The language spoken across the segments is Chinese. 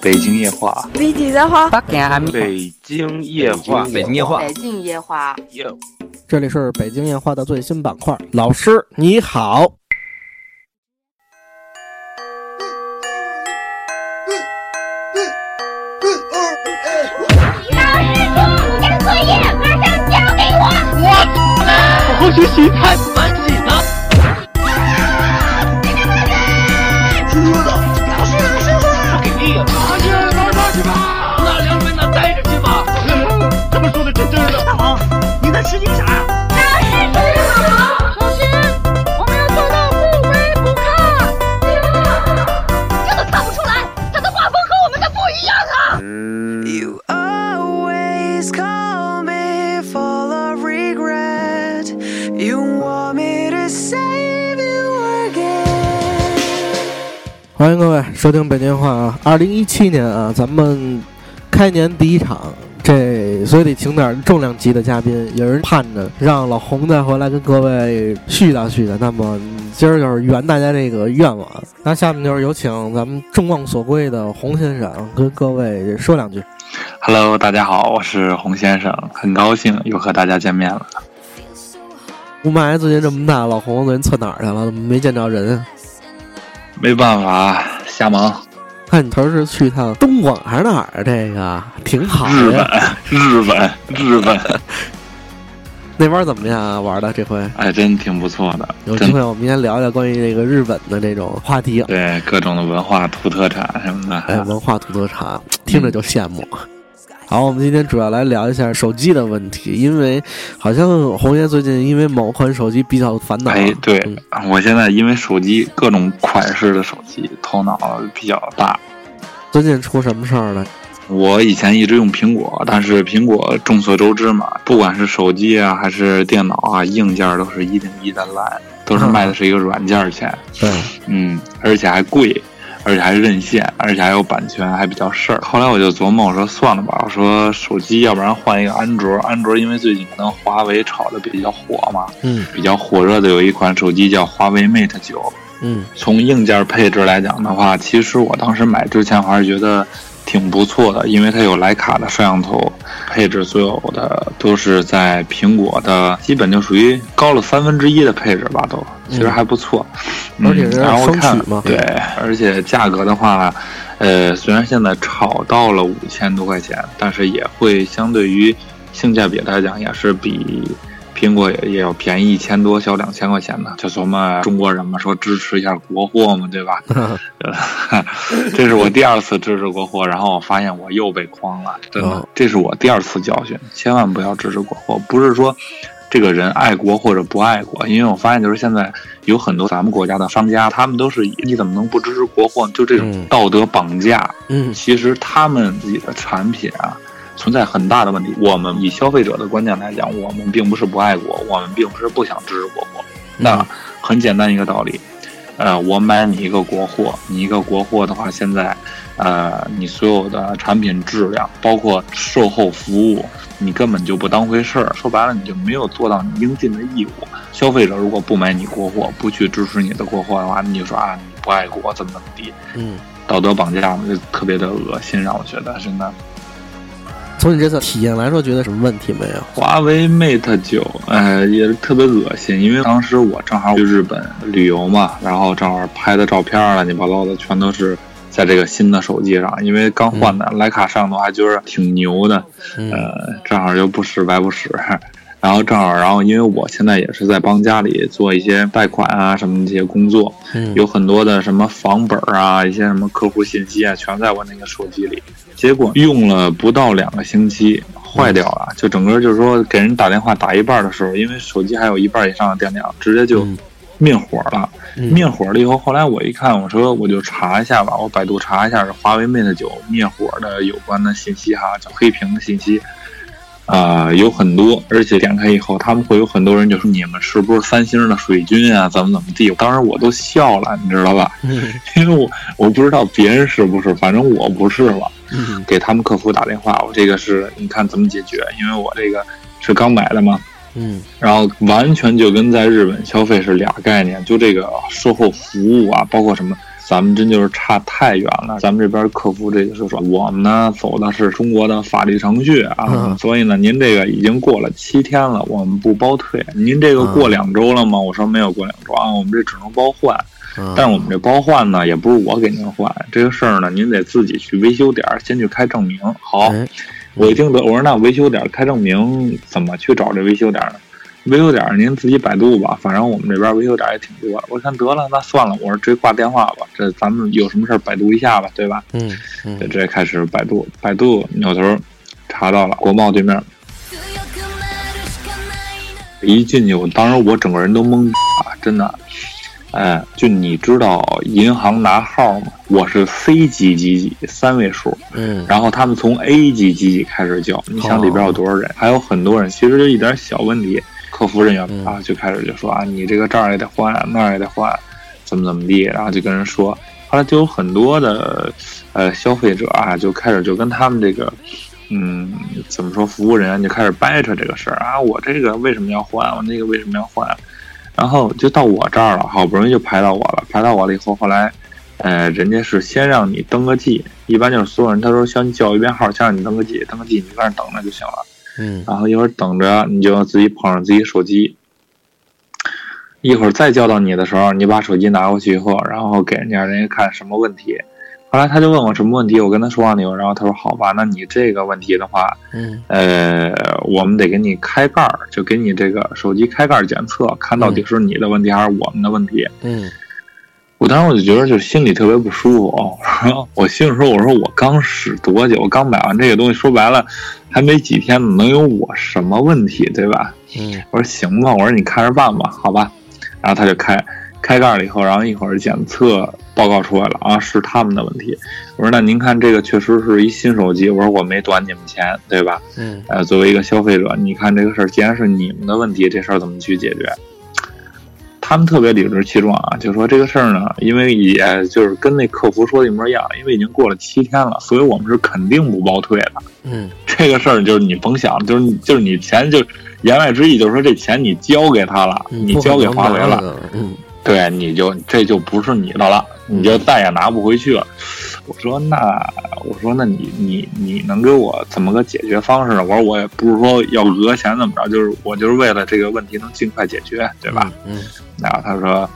北京夜话，北京夜话，北京夜话，北京夜话，北京夜话，北京夜话。这里是北京夜话的最新板块，老师你好。老师，作业马上交给我。学习太不位收听北京话啊！二零一七年啊，咱们开年第一场，这所以得请点重量级的嘉宾。有人盼着让老洪再回来跟各位絮叨絮叨，那么今儿就是圆大家这个愿望。那下面就是有请咱们众望所归的洪先生跟各位说两句。Hello，大家好，我是洪先生，很高兴又和大家见面了。雾霾最近这么大，老洪最近窜哪儿去了？怎么没见着人啊？没办法，瞎忙。看你头是去趟东莞还是哪儿啊？这个挺好日本，日本，日本，那边怎么样啊？玩的这回哎，真挺不错的。有机会我们先聊聊关于这个日本的这种话题。对各种的文化土特产什么的。哎，文化土特产，听着就羡慕。好，我们今天主要来聊一下手机的问题，因为好像红爷最近因为某款手机比较烦恼。哎，对嗯，我现在因为手机各种款式的手机，头脑比较大。最近出什么事儿了？我以前一直用苹果，但是苹果众所周知嘛，不管是手机啊还是电脑啊，硬件都是一顶一的烂，都是卖的是一个软件钱。对，嗯，而且还贵，而且还任线，而且还有版权，还比较事儿。后来我就琢磨，我说算了吧，我说手机要不然换一个安卓。安卓因为最近可能华为炒的比较火嘛，嗯比较火热的有一款手机叫华为 Mate 九。嗯从硬件配置来讲的话，其实我当时买之前我还是觉得挺不错的，因为它有徕卡的摄像头，配置所有的都是在苹果的，基本就属于高了三分之一的配置吧，都其实还不错。而且然后看对，而且价格的话，呃，虽然现在炒到了五千多块钱，但是也会相对于性价比来讲，也是比。苹果也也要便宜一千多，小两千块钱的，就琢磨中国人嘛，说支持一下国货嘛，对吧？这是我第二次支持国货，然后我发现我又被诓了，真的哦，这是我第二次教训，千万不要支持国货。不是说这个人爱国或者不爱国，因为我发现就是现在有很多咱们国家的商家，他们都是你怎么能不支持国货，就这种嗯道德绑架。嗯其实他们自己的产品啊。存在很大的问题。我们以消费者的观点来讲，我们并不是不爱国，我们并不是不想支持国货。那很简单一个道理，呃，我买你一个国货，你一个国货的话，现在，呃，你所有的产品质量，包括售后服务，你根本就不当回事儿。说白了，你就没有做到你应尽的义务。消费者如果不买你国货，不去支持你的国货的话，你就说啊，你不爱国，怎么怎么地，嗯。道德绑架，就特别的恶心，让我觉得真的。从你这次体验来说，觉得什么问题没有？华为 Mate 九，哎，也是特别恶心，因为当时我正好去日本旅游嘛，然后正好拍的照片乱七八糟的，全都是在这个新的手机上，因为刚换的徕卡摄像头还觉得挺牛的，嗯呃，正好又不使白不使。然后正好，然后因为我现在也是在帮家里做一些贷款啊什么这些工作，嗯有很多的什么房本啊，一些什么客户信息啊，全在我那个手机里。结果用了不到两个星期，坏掉了，就整个就是说给人打电话打一半的时候，因为手机还有一半以上的电量，直接就嗯灭火了。嗯灭火了以后，后来我一看，我说我就查一下吧，我百度查一下是华为 Mate 九灭火的有关的信息哈，叫黑屏的信息。啊、有很多，而且点开以后，他们会有很多人就说你们是不是三星的水军啊？怎么怎么地？当时我都笑了，你知道吧？嗯因为我我不知道别人是不是，反正我不是了。嗯给他们客服打电话，我这个是你看怎么解决？因为我这个是刚买的嘛，嗯然后完全就跟在日本消费是俩概念，就这个售后服务啊，包括什么咱们真就是差太远了。咱们这边客服这个就说，我们呢走的是中国的法律程序啊，嗯所以呢，您这个已经过了七天了，我们不包退。您这个过两周了吗？我说没有过两周啊，我们这只能包换。嗯但是我们这包换呢，也不是我给您换，这个事儿呢，您得自己去维修点儿先去开证明。好，哎我一听得，我说那维修点儿开证明怎么去找这维修点儿呢？维修点儿您自己百度吧，反正我们这边维修点儿也挺多。我看得了，那算了，我说直接挂电话吧，这咱们有什么事儿百度一下吧，对吧？嗯嗯就直接开始百度，百度扭头查到了国贸对面，一进去，我当时我整个人都懵啊，真的。哎，就你知道银行拿号吗？我是 C 级几几三位数，嗯然后他们从 A 级几几开始叫，你想里边有多少人？还有很多人，其实就一点小问题，客服人员啊就开始就说啊，你这个这儿也得换，那儿也得换，怎么怎么地，然后就跟人说，后来就有很多的呃消费者啊，就开始就跟他们这个。嗯，怎么说？服务人员就开始掰扯这个事儿啊，我这个为什么要换？我那个为什么要换？然后就到我这儿了，好不容易就排到我了。排到我了以后，后来，呃，人家是先让你登个记，一般就是所有人他说先叫一遍号，先让你登个记，登个记你在那儿等着就行了。嗯然后一会儿等着，你就要自己捧着自己手机。一会儿再叫到你的时候，你把手机拿过去以后，然后给人家人家看什么问题。后来他就问我什么问题，我跟他说完了以后，然后他说好吧，那你这个问题的话，嗯呃，我们得给你开盖儿，就给你这个手机开盖儿检测，看到底是你的问题还是我们的问题。嗯我当时我就觉得就心里特别不舒服我心里说，我说我刚使多久，我刚买完这个东西，说白了还没几天呢，能有我什么问题，对吧？嗯我说行吧，我说你看着办吧，好吧。然后他就开开盖了以后，然后一会儿检测报告出来了啊，是他们的问题。我说那您看这个确实是一新手机，我说我没短你们钱，对吧？嗯呃，作为一个消费者，你看这个事儿，既然是你们的问题，这事儿怎么去解决？他们特别理直气壮啊，就说这个事儿呢，因为也就是跟那客服说的一模一样，因为已经过了七天了，所以我们是肯定不包退的。嗯这个事儿就是你甭想，就是就是你钱就言外之意就是说这钱你交给他了，嗯，你交给华为了，了，嗯对，你就这就不是你的了，你就再也拿不回去了。我说那我说那你你你能给我怎么个解决方式呢？我说我也不是说要讹钱怎么着，就是我就是为了这个问题能尽快解决，对吧？？嗯然后他说，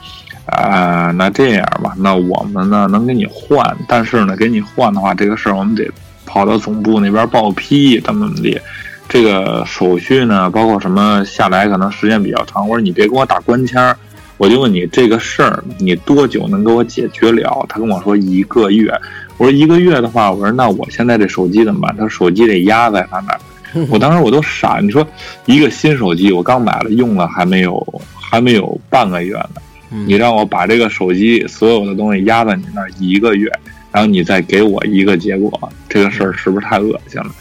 啊、那这样吧，那我们呢能给你换，但是呢给你换的话，这个事儿我们得跑到总部那边报批，怎么怎么地。这个手续呢，包括什么下来可能时间比较长。我说你别跟我打官腔儿，我就问你这个事儿你多久能给我解决了？他跟我说一个月。我说一个月的话，我说那我现在这手机怎么办？他说手机得压在他那儿。我当时我都傻，你说一个新手机我刚买了，用了还没有还没有半个月呢，嗯你让我把这个手机所有的东西压在你那儿一个月，然后你再给我一个结果，这个事儿是不是太恶心了？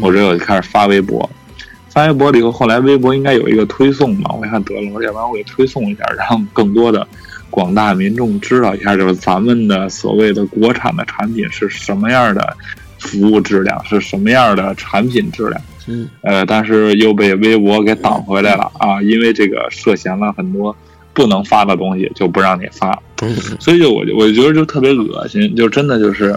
我这我就开始发微博，发微博了以后，后来微博应该有一个推送嘛，我一看得了，我说要不然我给推送一下，让更多的广大民众知道一下，就是咱们的所谓的国产的产品是什么样的服务质量，是什么样的产品质量。嗯呃，但是又被微博给挡回来了啊，因为这个涉嫌了很多不能发的东西，就不让你发。嗯所以就我就我就觉得就特别恶心，就真的就是，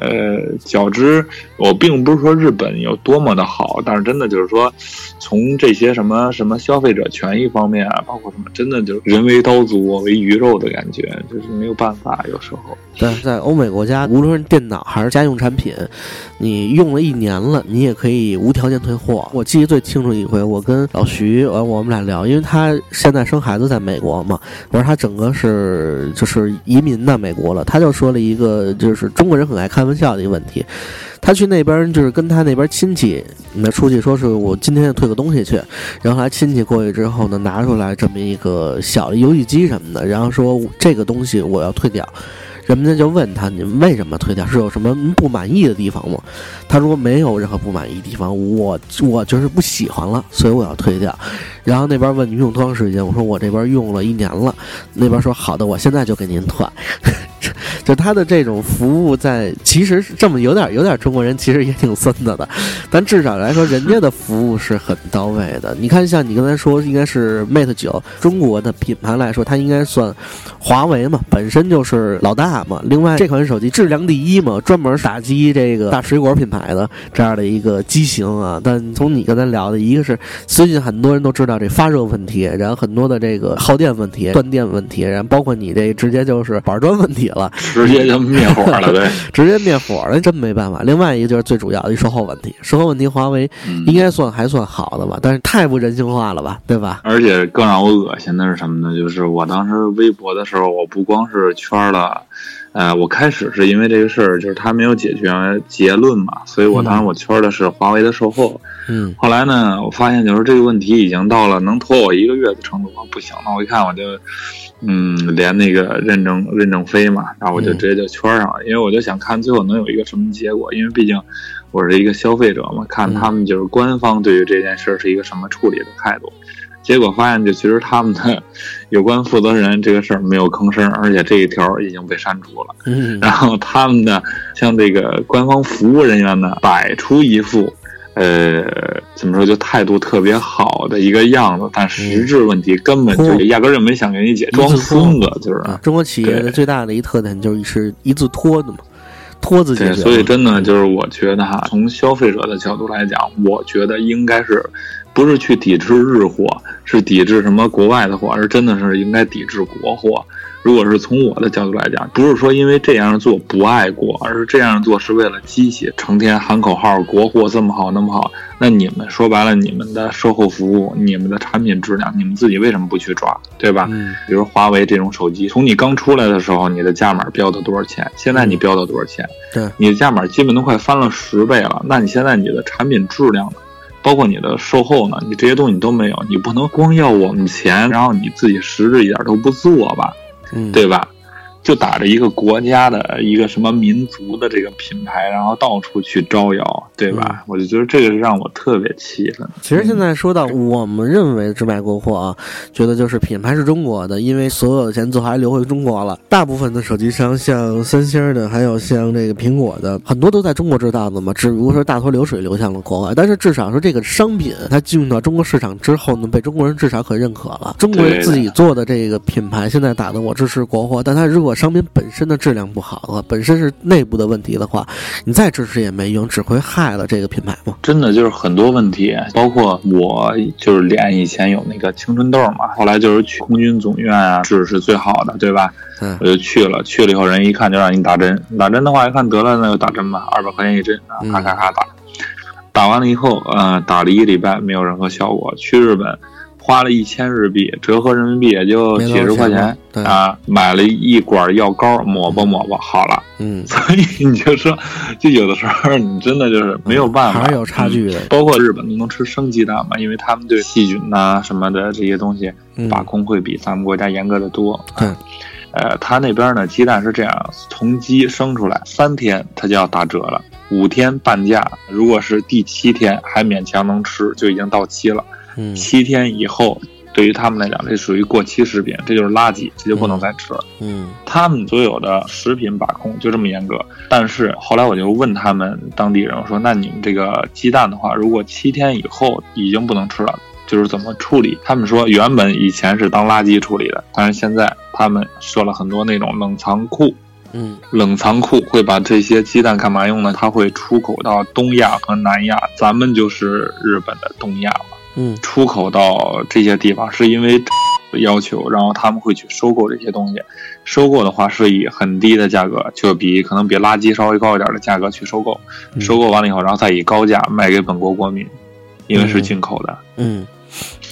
呃，较之我并不是说日本有多么的好，但是真的就是说，从这些什么什么消费者权益方面啊，包括什么，真的就是人为刀俎，我为鱼肉的感觉，就是没有办法，有时候。但是在欧美国家，无论是电脑还是家用产品，你用了一年了，你也可以无条件退货。我记得最清楚一回，我跟老徐，呃，我们俩聊，因为他现在生孩子在美国嘛，我说他整个是就是移民到美国了，他就说了一个就是中国人很爱开玩笑的一个问题。他去那边就是跟他那边亲戚那出去，说是我今天退个东西去，然后他亲戚过去之后呢，拿出来这么一个小的游戏机什么的，然后说这个东西我要退掉。人家就问他：“你为什么退掉？是有什么不满意的地方吗？”他说：“没有任何不满意的地方，我我就是不喜欢了，所以我要退掉。”然后那边问你用多长时间，我说我这边用了一年了。那边说：“好的，我现在就给您退。”就他的这种服务在，其实是这么有点有点中国人，其实也挺孙子的，但至少来说，人家的服务是很到位的。你看，像你刚才说，应该是 Mate 九，中国的品牌来说，它应该算华为嘛，本身就是老大嘛。另外，这款手机质量第一嘛，专门打击这个大水果品牌的这样的一个机型啊。但从你刚才聊的，一个是最近很多人都知道这发热问题，然后很多的这个耗电问题、断电问题，然后包括你这直接就是板砖问题了。直接就灭火了 呗。直接灭火了，真没办法。另外一个就是最主要的一售后问题，售后问题华为嗯应该算还算好的吧，但是太不人性化了吧，对吧？而且更让我恶心的是什么呢？就是我当时微博的时候，我不光是圈了，呃，我开始是因为这个事儿，就是他没有解决结论嘛，所以我当时我圈的是华为的售后。嗯后来呢，我发现就是这个问题已经到了能拖我一个月的程度，不行，了我一看我就，嗯，连那个任正任正非嘛，然后我就嗯直接就圈上了，因为我就想看最后能有一个什么结果，因为毕竟我是一个消费者嘛，看他们就是官方对于这件事是一个什么处理的态度。结果发现，就其实他们的有关负责人这个事儿没有吭声，而且这一条已经被删除了。嗯 然后他们的像这个官方服务人员呢，摆出一副呃怎么说就态度特别好的一个样子，但实质问题根本就压根儿就没想给你解，装孙子就是。啊，中国企业的最大的一特点就是一字拖的嘛，拖自己对，所以真的就是我觉得哈，从消费者的角度来讲，我觉得应该是不是去抵制日货，是抵制什么国外的货，而真的是应该抵制国货。如果是从我的角度来讲，不是说因为这样做不爱国，而是这样做是为了机器，成天喊口号，国货这么好那么好，那你们说白了，你们的售后服务、你们的产品质量，你们自己为什么不去抓，对吧？嗯比如华为这种手机，从你刚出来的时候，你的价码标到多少钱？现在你标到多少钱？对你的价码基本都快翻了十倍了。那你现在你的产品质量呢？包括你的售后呢？你这些东西你都没有，你不能光要我们钱，然后你自己实质一点都不做吧，嗯，对吧？就打着一个国家的一个什么民族的这个品牌，然后到处去招摇，对吧？我就觉得这个是让我特别气愤。其实现在说到我们认为直卖国货啊，觉得就是品牌是中国的，因为所有的钱最后还流回中国了。大部分的手机商，像三星的，还有像这个苹果的，很多都在中国制造的嘛，只不过说大头流水流向了国外。但是至少说这个商品它进入到中国市场之后呢，被中国人至少可认可了。中国人自己做的这个品牌现在打的我支持国货，但它如果商品本身的质量不好的话，本身是内部的问题的话，你再支持也没用，只会害了这个品牌吗。真的就是很多问题，包括我就是脸以前有那个青春痘嘛，后来就是去空军总院啊，治是最好的，对吧？嗯我就去了，去了以后人一看就让你打针，打针的话一看得了那就打针吧，二百块钱一针啊，嗯咔咔咔打，打完了以后，呃，打了一个礼拜没有任何效果，去日本。花了一千日币，折合人民币也就几十块钱啊，买了一管药膏，抹吧抹吧，好了。嗯，所以你就说，就有的时候你真的就是没有办法，还是有差距的。嗯包括日本都能吃生鸡蛋嘛，因为他们对细菌呐、什么的这些东西嗯。把控会比咱们国家严格的多。对，呃，他那边呢，鸡蛋是这样，从鸡生出来三天它就要打折了，五天半价，如果是第七天还勉强能吃，就已经到期了。嗯七天以后，对于他们来讲，这属于过期食品，这就是垃圾，这就不能再吃了。嗯他们所有的食品把控就这么严格，但是后来我就问他们当地人，我说那你们这个鸡蛋的话，如果七天以后已经不能吃了，就是怎么处理？他们说原本以前是当垃圾处理的，但是现在他们设了很多那种冷藏库，嗯冷藏库会把这些鸡蛋干嘛用呢？它会出口到东亚和南亚，咱们就是日本的东亚嘛。嗯出口到这些地方，是因为 要求，然后他们会去收购这些东西。收购的话是以很低的价格，就比可能比垃圾稍微高一点的价格去收购。嗯收购完了以后，然后再以高价卖给本国国民，因为是进口的。嗯，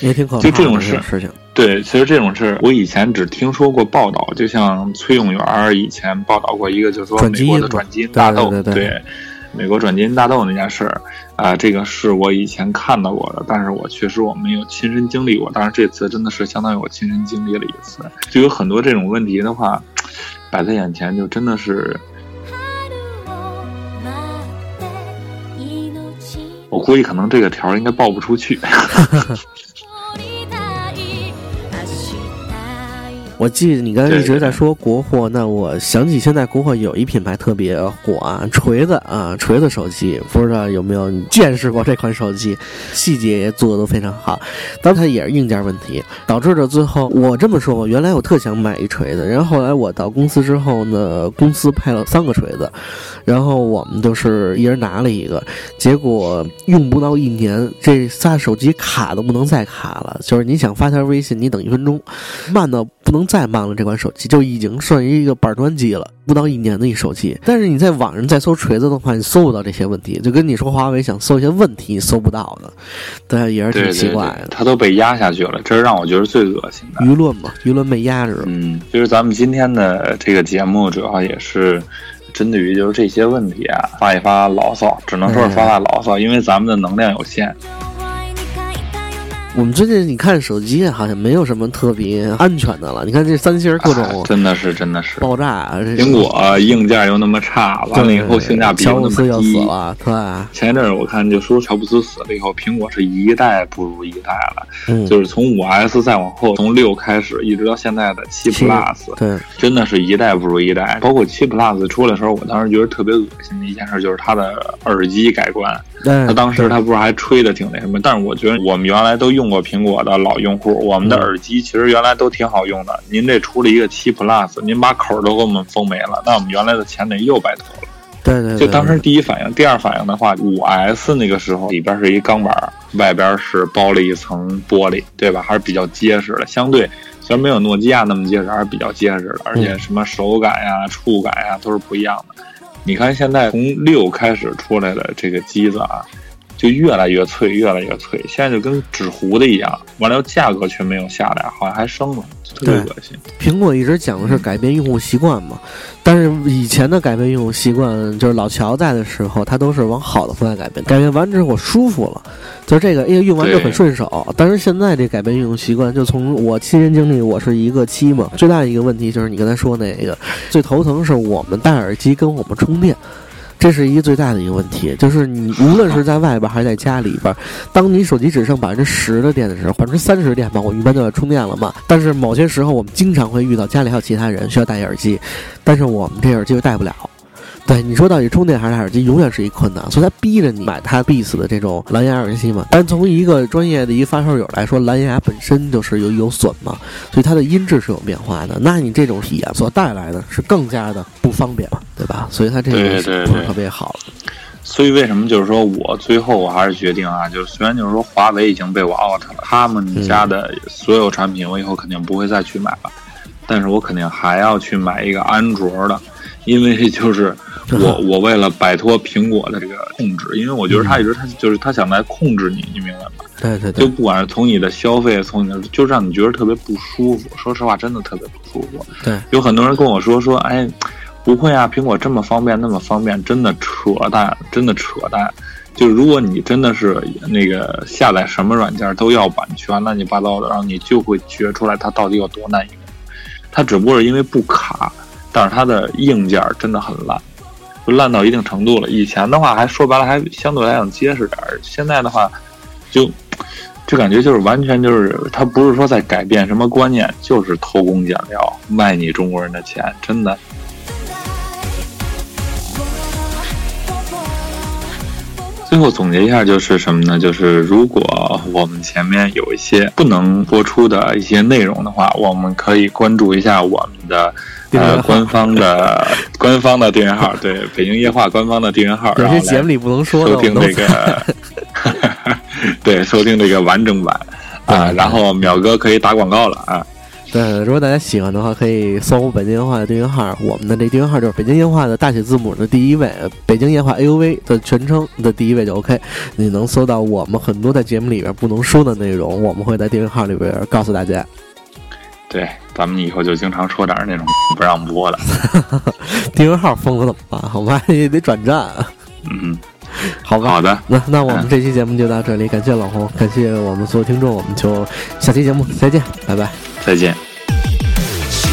也挺可就这种事事事情。对，其实这种事我以前只听说过报道，就像崔永元以前报道过一个，就是说美国的转基因大豆，对对对对美国转基因大豆那件事儿，啊、这个是我以前看到过的，但是我确实我没有亲身经历过，但是这次真的是相当于我亲身经历了一次，就有很多这种问题的话摆在眼前，就真的是，我估计可能这个条儿应该报不出去。我记得你刚才一直在说国货，那我想起现在国货有一品牌特别火啊，锤子啊，锤子手机，不知道有没有见识过这款手机，细节也做的都非常好，但它也是硬件问题，导致的最后我这么说吧，原来我特想买一锤子，然后后来我到公司之后呢，公司派了三个锤子，然后我们就是一人拿了一个，结果用不到一年，这仨手机卡都不能再卡了，就是你想发条微信，你等一分钟，慢到不能再慢了。这款手机就已经算一个板砖机了，不到一年的一手机。但是你在网上再搜锤子的话，你搜不到这些问题，就跟你说华为想搜一些问题，你搜不到的，对，也是挺奇怪的。它都被压下去了，这是让我觉得最恶心的。舆论嘛，舆论被压制了。嗯，就是咱们今天的这个节目，主要也是针对于就是这些问题啊，发一发牢骚，只能说是发发牢骚，因为咱们的能量有限。我们最近你看手机好像没有什么特别安全的了。你看这三星各种哎真的是真的是，爆炸，苹果硬件又那么差，完了以后性价比又那乔布斯又么低死。了，对吧？前一阵儿我看就说乔布斯死了以后，苹果是一代不如一代了，嗯，就是从五 S 再往后，从六开始一直到现在的七七 Plus，对，真的是一代不如一代。包括七 Plus 出来的时候，我当时觉得特别恶心的一件事就是它的耳机改观。但他当时他不是还吹的挺那什么，但是我觉得我们原来都用过苹果的老用户，我们的耳机其实原来都挺好用的。您这出了一个七 Plus，您把口儿都给我们封没了，那我们原来的钱得又白投了。对对，对就当时第一反应，第二反应的话，五 S 那个时候里边是一钢板，外边是包了一层玻璃，对吧？还是比较结实的，相对虽然没有诺基亚那么结实，还是比较结实的，而且什么手感呀、触感呀都是不一样的。你看现在从六开始出来的这个机子啊，就越来越脆，越来越脆，现在就跟纸糊的一样。完了，价格却没有下来，好像还升了，特别恶心。苹果一直讲的是改变用户习惯嘛，但是以前的改变用户习惯，就是老乔在的时候，他都是往好的方向改变，改变完之后我舒服了，就这个，哎呀，用完就很顺手。但是现在这改变用户习惯，就从我亲身经历，我是一个七嘛，最大的一个问题就是你刚才说那个，最头疼是我们戴耳机跟我们充电。这是一个最大的一个问题，就是你无论是在外边还是在家里边，当你手机只剩百分之十的电的时候，百分之三十电吧，我一般都要充电了嘛。但是某些时候，我们经常会遇到家里还有其他人需要戴耳机，但是我们这耳机又戴不了。对你说到底充电还是戴耳机，永远是一困难，所以他逼着你买它 Beats 的这种蓝牙耳机嘛。但从一个专业的一个发烧友来说，蓝牙本身就是有有损嘛，所以它的音质是有变化的。那你这种体验所带来的是更加的不方便嘛，对吧？所以它这个对对对不是特别好的。所以为什么就是说我最后我还是决定啊，就是虽然就是说华为已经被我 out 了，他们家的所有产品我以后肯定不会再去买了，但是我肯定还要去买一个安卓的，因为就是 我我为了摆脱苹果的这个控制，因为我觉得他一直他就是他想来控制你，你明白吗？对对对就，不管是从你的消费，从你的就让你觉得特别不舒服。说实话，真的特别不舒服。对，有很多人跟我说说，哎，不会啊，苹果这么方便，那么方便，真的扯淡，真的扯淡。就如果你真的是那个下载什么软件都要版权，乱七八糟的，然后你就会觉出来它到底有多难用。它只不过是因为不卡，但是它的硬件真的很烂，就烂到一定程度了。以前的话还说白了还相对来讲结实点儿，现在的话就就感觉就是完全就是它不是说在改变什么观念，就是偷工减料，卖你中国人的钱，真的。最后总结一下，就是什么呢？就是如果我们前面有一些不能播出的一些内容的话，我们可以关注一下我们的呃官方的 官方的订阅号，对北京夜话官方的订阅号，有些节目里不能说的，收听这个，对，收听这个完整版啊。然后淼哥可以打广告了啊。对，如果大家喜欢的话，可以搜北京烟话的订阅号。我们的这订阅号就是北京烟话的大写字母的第一位，北京烟话 A U V 的全称的第一位就 OK。你能搜到我们很多在节目里边不能说的内容，我们会在订阅号里边告诉大家。对，咱们以后就经常说点儿那种不让播的。订阅号封了怎么办？我们还得得转战，嗯，好吧？好的，那那我们这期节目就到这里，感谢老红，感谢我们所有听众，我们就下期节目再见，拜拜。再见。信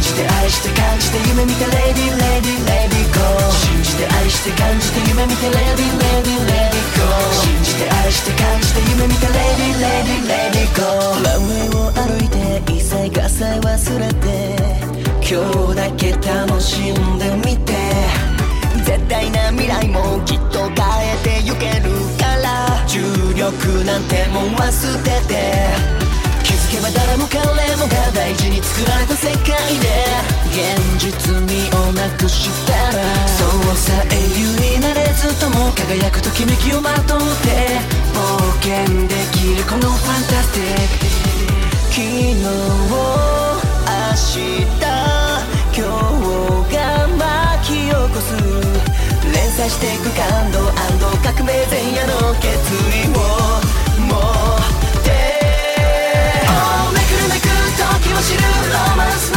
じて愛して感じて夢見て Lady Lady Lady Go 信 じて愛して感じて夢見て Lady Lady Lady Go 信じて愛して感じて夢見てレディレディレディゴー。信じて愛して感じて夢見てレディレディレディゴー。ランウェイを歩いて一切合切忘れて今日だけ楽しんでみて。絶対な未来もきっと変えてゆけるから。重力なんてもん忘れて。気づけば誰も彼もが大事にくしたらそうさ英雄になれずとも輝くときめきをまとって冒険できるこのファンタスティック。昨日を明日今日が巻き起こす。連鎖していく感動革命前夜の決意を持って。めくるめく時を知るロマンス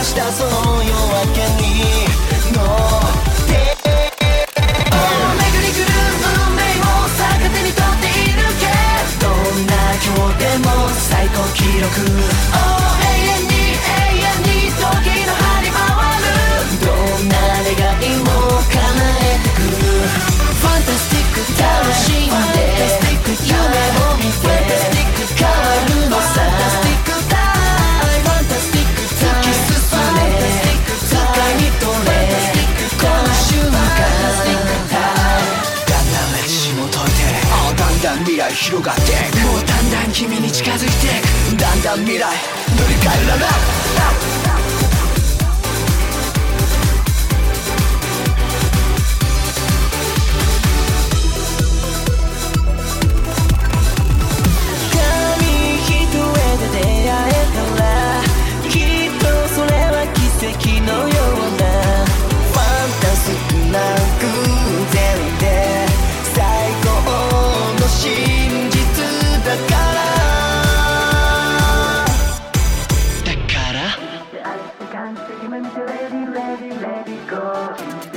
転化したその夜明けに乗って。巡り来る運命を逆手に取っているけどんな今日でも最高記録。Oh んだん未来広がっていく。もうだんだん君に近づいていく。だんだん未来塗り替えられる